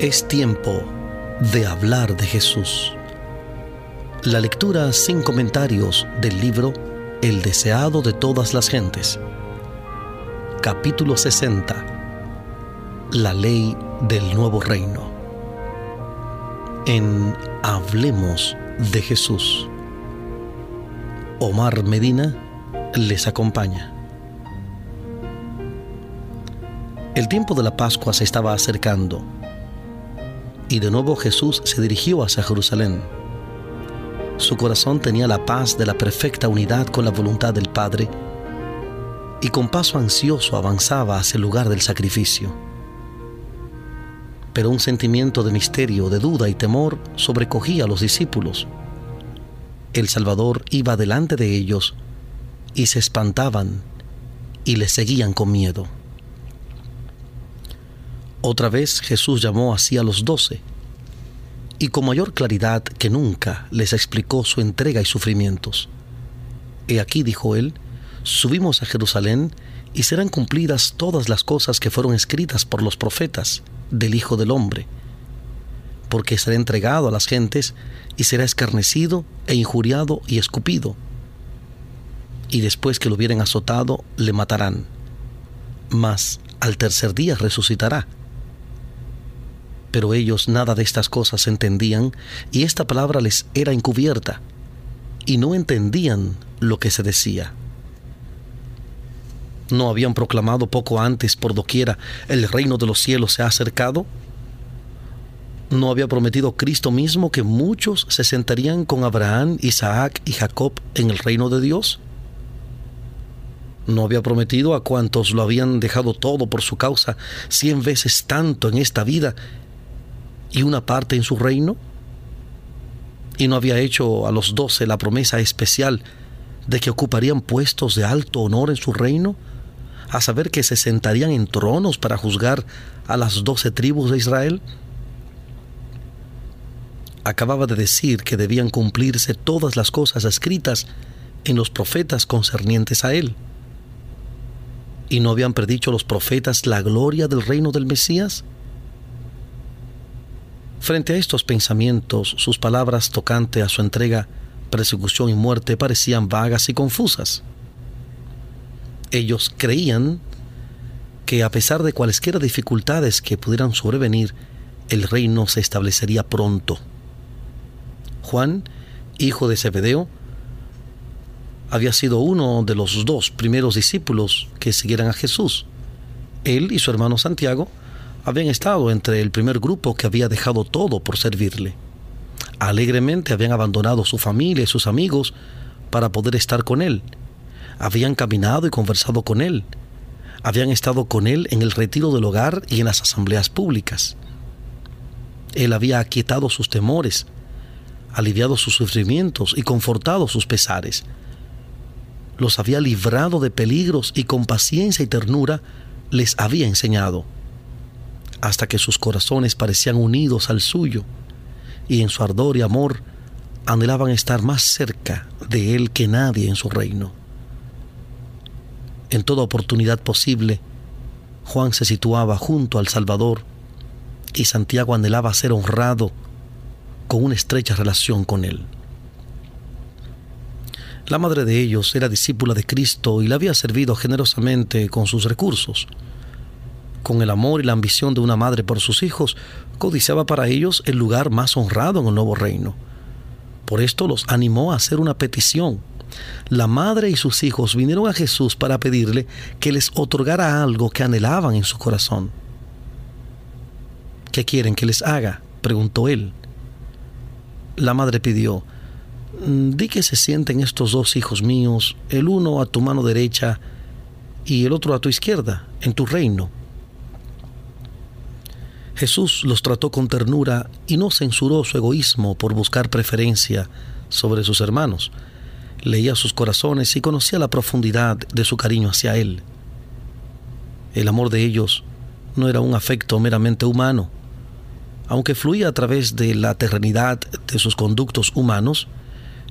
Es tiempo de hablar de Jesús. La lectura sin comentarios del libro El deseado de todas las gentes. Capítulo 60. La ley del nuevo reino. En Hablemos de Jesús. Omar Medina les acompaña. El tiempo de la Pascua se estaba acercando y de nuevo Jesús se dirigió hacia Jerusalén. Su corazón tenía la paz de la perfecta unidad con la voluntad del Padre y con paso ansioso avanzaba hacia el lugar del sacrificio. Pero un sentimiento de misterio, de duda y temor sobrecogía a los discípulos. El Salvador iba delante de ellos y se espantaban y le seguían con miedo. Otra vez Jesús llamó así a los doce y con mayor claridad que nunca les explicó su entrega y sufrimientos. He aquí, dijo él, subimos a Jerusalén y serán cumplidas todas las cosas que fueron escritas por los profetas del Hijo del Hombre, porque será entregado a las gentes y será escarnecido e injuriado y escupido. Y después que lo hubieren azotado, le matarán. Mas al tercer día resucitará pero ellos nada de estas cosas entendían y esta palabra les era encubierta y no entendían lo que se decía. ¿No habían proclamado poco antes por doquiera el reino de los cielos se ha acercado? ¿No había prometido Cristo mismo que muchos se sentarían con Abraham, Isaac y Jacob en el reino de Dios? ¿No había prometido a cuantos lo habían dejado todo por su causa cien veces tanto en esta vida y una parte en su reino? ¿Y no había hecho a los doce la promesa especial de que ocuparían puestos de alto honor en su reino? A saber que se sentarían en tronos para juzgar a las doce tribus de Israel? Acababa de decir que debían cumplirse todas las cosas escritas en los profetas concernientes a él. ¿Y no habían predicho los profetas la gloria del reino del Mesías? Frente a estos pensamientos, sus palabras tocante a su entrega, persecución y muerte parecían vagas y confusas. Ellos creían que a pesar de cualesquiera dificultades que pudieran sobrevenir, el reino se establecería pronto. Juan, hijo de Zebedeo, había sido uno de los dos primeros discípulos que siguieran a Jesús. Él y su hermano Santiago habían estado entre el primer grupo que había dejado todo por servirle. Alegremente habían abandonado su familia y sus amigos para poder estar con él. Habían caminado y conversado con él. Habían estado con él en el retiro del hogar y en las asambleas públicas. Él había aquietado sus temores, aliviado sus sufrimientos y confortado sus pesares. Los había librado de peligros y con paciencia y ternura les había enseñado hasta que sus corazones parecían unidos al suyo y en su ardor y amor anhelaban estar más cerca de Él que nadie en su reino. En toda oportunidad posible, Juan se situaba junto al Salvador y Santiago anhelaba ser honrado con una estrecha relación con Él. La madre de ellos era discípula de Cristo y le había servido generosamente con sus recursos con el amor y la ambición de una madre por sus hijos, codiciaba para ellos el lugar más honrado en el nuevo reino. Por esto los animó a hacer una petición. La madre y sus hijos vinieron a Jesús para pedirle que les otorgara algo que anhelaban en su corazón. ¿Qué quieren que les haga? preguntó él. La madre pidió, di que se sienten estos dos hijos míos, el uno a tu mano derecha y el otro a tu izquierda, en tu reino. Jesús los trató con ternura y no censuró su egoísmo por buscar preferencia sobre sus hermanos. Leía sus corazones y conocía la profundidad de su cariño hacia Él. El amor de ellos no era un afecto meramente humano. Aunque fluía a través de la terrenidad de sus conductos humanos,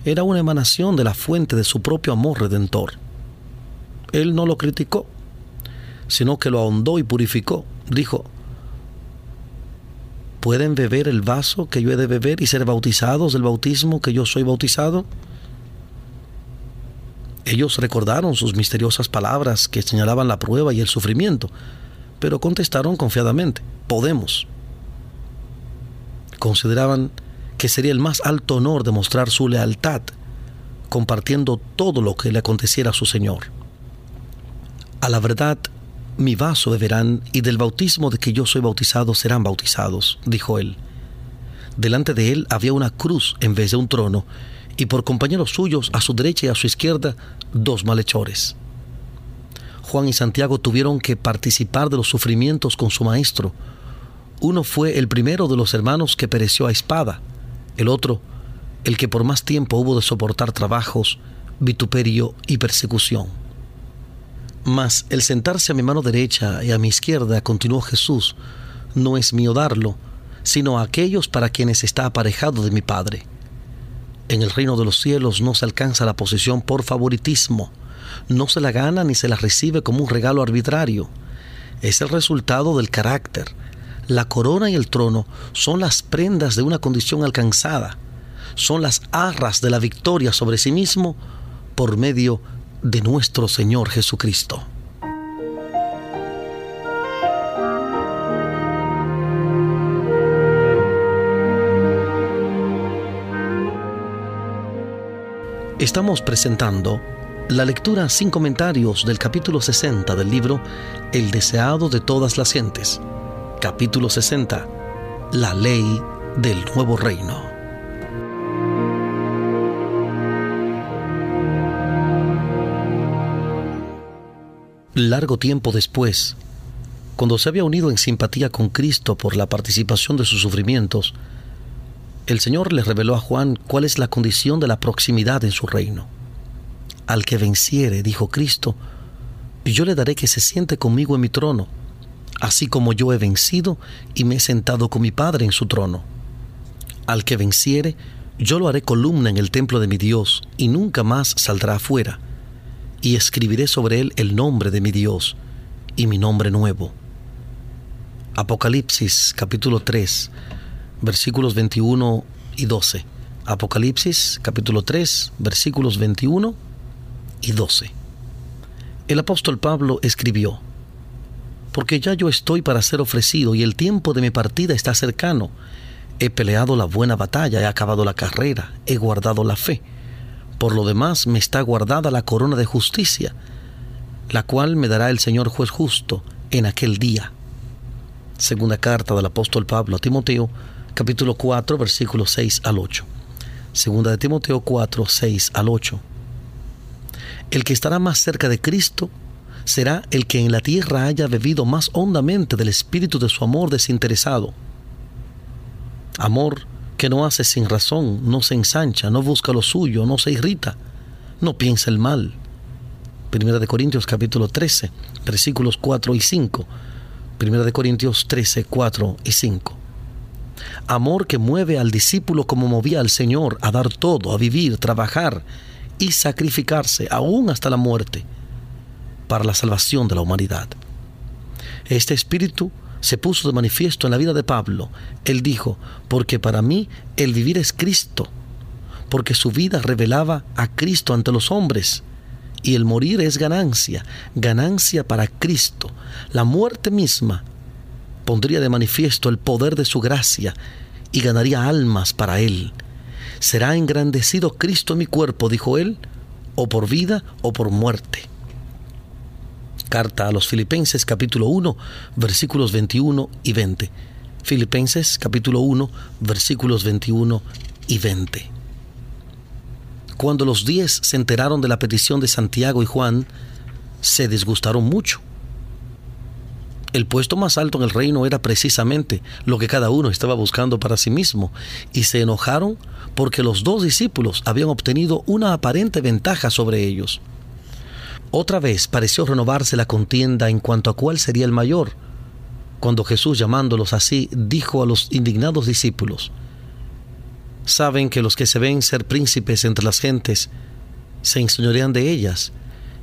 era una emanación de la fuente de su propio amor redentor. Él no lo criticó, sino que lo ahondó y purificó. Dijo, ¿pueden beber el vaso que yo he de beber y ser bautizados del bautismo que yo soy bautizado? Ellos recordaron sus misteriosas palabras que señalaban la prueba y el sufrimiento, pero contestaron confiadamente, podemos. Consideraban que sería el más alto honor demostrar su lealtad, compartiendo todo lo que le aconteciera a su Señor. A la verdad, mi vaso beberán y del bautismo de que yo soy bautizado serán bautizados, dijo él. Delante de él había una cruz en vez de un trono, y por compañeros suyos a su derecha y a su izquierda dos malhechores. Juan y Santiago tuvieron que participar de los sufrimientos con su maestro. Uno fue el primero de los hermanos que pereció a espada, el otro, el que por más tiempo hubo de soportar trabajos, vituperio y persecución. Mas el sentarse a mi mano derecha y a mi izquierda, continuó Jesús, no es mío darlo, sino a aquellos para quienes está aparejado de mi Padre. En el reino de los cielos no se alcanza la posición por favoritismo, no se la gana ni se la recibe como un regalo arbitrario. Es el resultado del carácter. La corona y el trono son las prendas de una condición alcanzada, son las arras de la victoria sobre sí mismo por medio de nuestro Señor Jesucristo. Estamos presentando la lectura sin comentarios del capítulo 60 del libro El deseado de todas las gentes. Capítulo 60. La ley del nuevo reino. Largo tiempo después, cuando se había unido en simpatía con Cristo por la participación de sus sufrimientos, el Señor le reveló a Juan cuál es la condición de la proximidad en su reino. Al que venciere, dijo Cristo, yo le daré que se siente conmigo en mi trono, así como yo he vencido y me he sentado con mi Padre en su trono. Al que venciere, yo lo haré columna en el templo de mi Dios, y nunca más saldrá afuera, y escribiré sobre él el nombre de mi Dios, y mi nombre nuevo. Apocalipsis capítulo 3 versículos 21 y 12. Apocalipsis capítulo 3, versículos 21 y 12. El apóstol Pablo escribió, Porque ya yo estoy para ser ofrecido y el tiempo de mi partida está cercano. He peleado la buena batalla, he acabado la carrera, he guardado la fe. Por lo demás me está guardada la corona de justicia, la cual me dará el Señor juez justo en aquel día. Segunda carta del apóstol Pablo a Timoteo, capítulo 4, versículos 6 al 8. Segunda de Timoteo 4, 6 al 8. El que estará más cerca de Cristo será el que en la tierra haya bebido más hondamente del espíritu de su amor desinteresado. Amor que no hace sin razón, no se ensancha, no busca lo suyo, no se irrita, no piensa el mal. Primera de Corintios capítulo 13, versículos 4 y 5. Primera de Corintios 13, 4 y 5 amor que mueve al discípulo como movía al Señor a dar todo, a vivir, trabajar y sacrificarse aún hasta la muerte para la salvación de la humanidad. Este espíritu se puso de manifiesto en la vida de Pablo. Él dijo, porque para mí el vivir es Cristo, porque su vida revelaba a Cristo ante los hombres, y el morir es ganancia, ganancia para Cristo. La muerte misma pondría de manifiesto el poder de su gracia y ganaría almas para él. Será engrandecido Cristo en mi cuerpo, dijo él, o por vida o por muerte. Carta a los Filipenses capítulo 1 versículos 21 y 20. Filipenses capítulo 1 versículos 21 y 20. Cuando los diez se enteraron de la petición de Santiago y Juan, se disgustaron mucho el puesto más alto en el reino era precisamente lo que cada uno estaba buscando para sí mismo, y se enojaron porque los dos discípulos habían obtenido una aparente ventaja sobre ellos. Otra vez pareció renovarse la contienda en cuanto a cuál sería el mayor, cuando Jesús llamándolos así dijo a los indignados discípulos, Saben que los que se ven ser príncipes entre las gentes se enseñorean de ellas,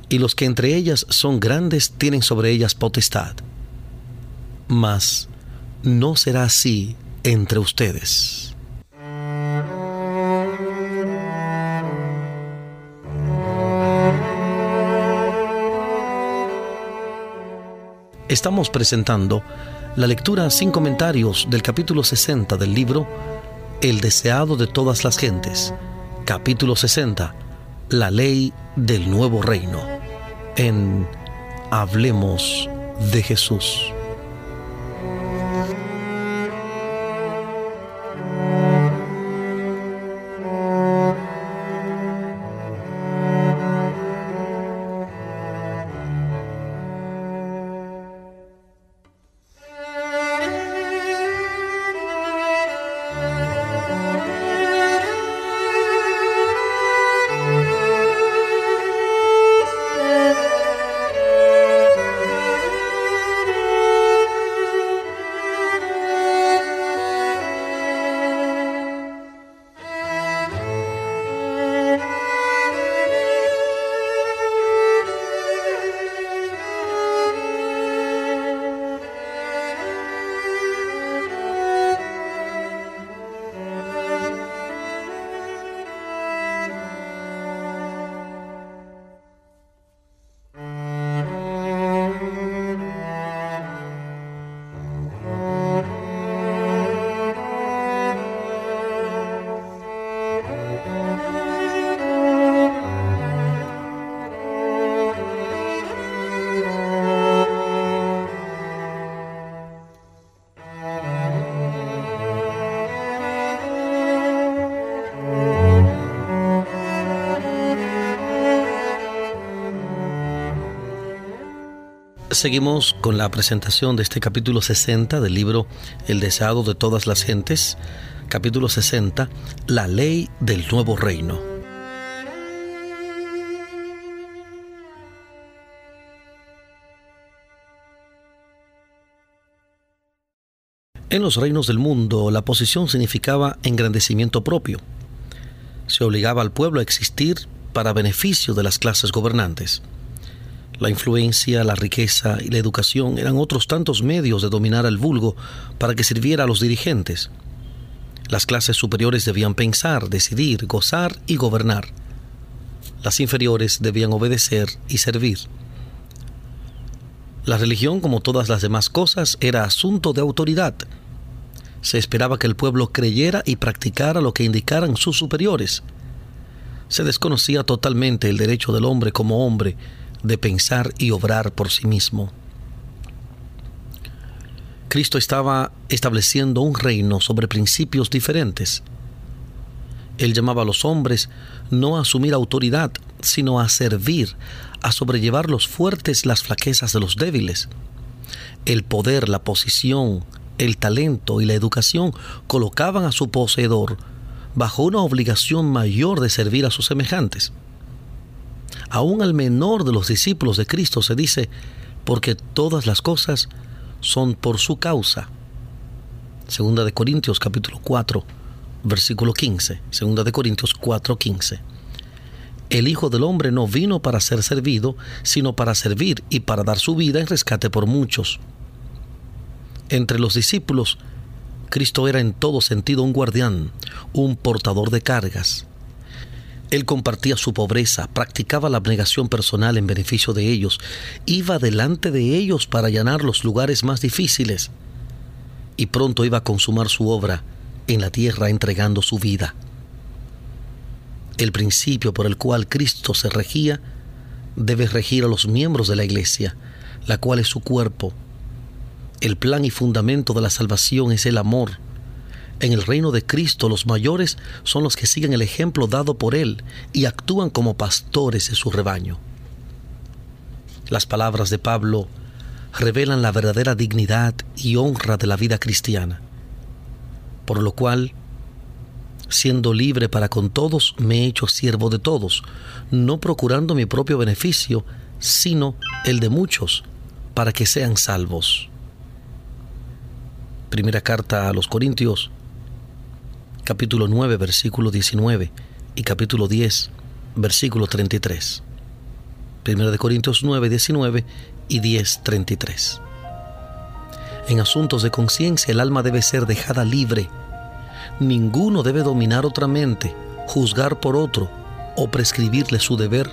y los que entre ellas son grandes tienen sobre ellas potestad mas no será así entre ustedes. Estamos presentando la lectura sin comentarios del capítulo 60 del libro El deseado de todas las gentes, capítulo 60, la ley del nuevo reino, en Hablemos de Jesús. Seguimos con la presentación de este capítulo 60 del libro El deseado de todas las gentes, capítulo 60, la ley del nuevo reino. En los reinos del mundo, la posición significaba engrandecimiento propio. Se obligaba al pueblo a existir para beneficio de las clases gobernantes. La influencia, la riqueza y la educación eran otros tantos medios de dominar al vulgo para que sirviera a los dirigentes. Las clases superiores debían pensar, decidir, gozar y gobernar. Las inferiores debían obedecer y servir. La religión, como todas las demás cosas, era asunto de autoridad. Se esperaba que el pueblo creyera y practicara lo que indicaran sus superiores. Se desconocía totalmente el derecho del hombre como hombre de pensar y obrar por sí mismo. Cristo estaba estableciendo un reino sobre principios diferentes. Él llamaba a los hombres no a asumir autoridad, sino a servir, a sobrellevar los fuertes las flaquezas de los débiles. El poder, la posición, el talento y la educación colocaban a su poseedor bajo una obligación mayor de servir a sus semejantes aún al menor de los discípulos de Cristo se dice, porque todas las cosas son por su causa. Segunda de Corintios capítulo 4, versículo 15. Segunda de Corintios 4, 15. El Hijo del Hombre no vino para ser servido, sino para servir y para dar su vida en rescate por muchos. Entre los discípulos, Cristo era en todo sentido un guardián, un portador de cargas, él compartía su pobreza, practicaba la abnegación personal en beneficio de ellos, iba delante de ellos para allanar los lugares más difíciles y pronto iba a consumar su obra en la tierra entregando su vida. El principio por el cual Cristo se regía debe regir a los miembros de la iglesia, la cual es su cuerpo. El plan y fundamento de la salvación es el amor, en el reino de Cristo los mayores son los que siguen el ejemplo dado por Él y actúan como pastores de su rebaño. Las palabras de Pablo revelan la verdadera dignidad y honra de la vida cristiana, por lo cual, siendo libre para con todos, me he hecho siervo de todos, no procurando mi propio beneficio, sino el de muchos, para que sean salvos. Primera carta a los Corintios capítulo 9, versículo 19 y capítulo 10, versículo 33. Primero de Corintios 9, 19 y 10, 33. En asuntos de conciencia el alma debe ser dejada libre. Ninguno debe dominar otra mente, juzgar por otro o prescribirle su deber.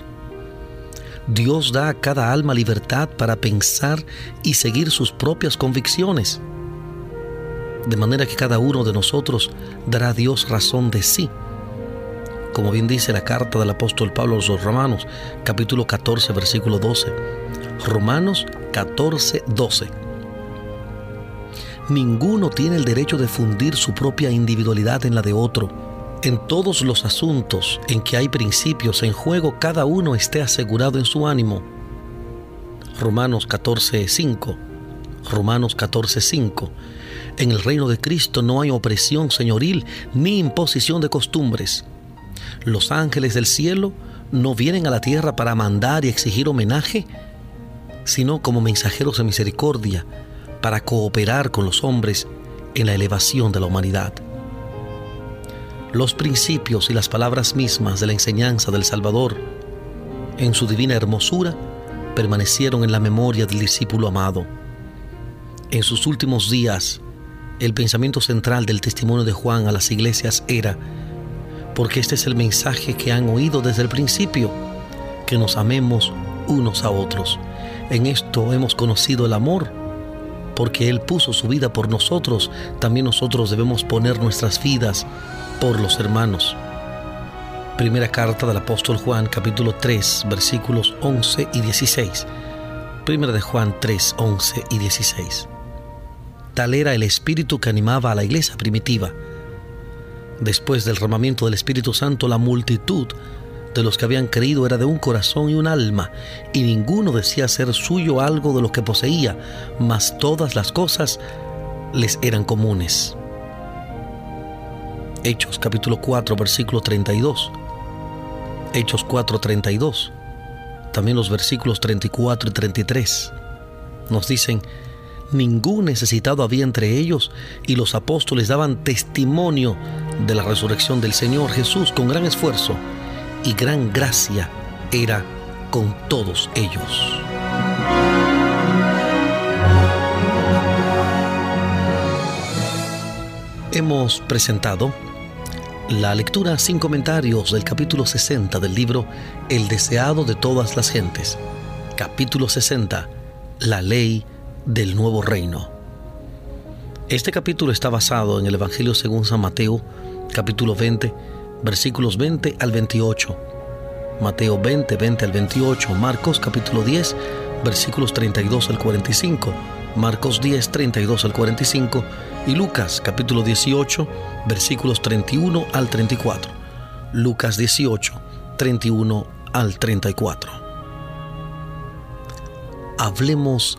Dios da a cada alma libertad para pensar y seguir sus propias convicciones. De manera que cada uno de nosotros dará a Dios razón de sí. Como bien dice la carta del apóstol Pablo a los Romanos, capítulo 14, versículo 12. Romanos 14, 12. Ninguno tiene el derecho de fundir su propia individualidad en la de otro. En todos los asuntos en que hay principios en juego, cada uno esté asegurado en su ánimo. Romanos 14, 5. Romanos 14, 5. En el reino de Cristo no hay opresión señoril ni imposición de costumbres. Los ángeles del cielo no vienen a la tierra para mandar y exigir homenaje, sino como mensajeros de misericordia, para cooperar con los hombres en la elevación de la humanidad. Los principios y las palabras mismas de la enseñanza del Salvador, en su divina hermosura, permanecieron en la memoria del discípulo amado. En sus últimos días, el pensamiento central del testimonio de Juan a las iglesias era, porque este es el mensaje que han oído desde el principio, que nos amemos unos a otros. En esto hemos conocido el amor, porque Él puso su vida por nosotros, también nosotros debemos poner nuestras vidas por los hermanos. Primera carta del apóstol Juan, capítulo 3, versículos 11 y 16. Primera de Juan 3, 11 y 16. Tal era el espíritu que animaba a la iglesia primitiva. Después del ramamiento del Espíritu Santo, la multitud de los que habían creído era de un corazón y un alma, y ninguno decía ser suyo algo de lo que poseía, mas todas las cosas les eran comunes. Hechos capítulo 4, versículo 32. Hechos 4, 32. También los versículos 34 y 33 nos dicen, ningún necesitado había entre ellos y los apóstoles daban testimonio de la resurrección del Señor Jesús con gran esfuerzo y gran gracia era con todos ellos. Hemos presentado la lectura sin comentarios del capítulo 60 del libro El deseado de todas las gentes. Capítulo 60. La ley del nuevo reino. Este capítulo está basado en el Evangelio según San Mateo, capítulo 20, versículos 20 al 28. Mateo 20, 20 al 28. Marcos capítulo 10, versículos 32 al 45. Marcos 10, 32 al 45. Y Lucas capítulo 18, versículos 31 al 34. Lucas 18, 31 al 34. Hablemos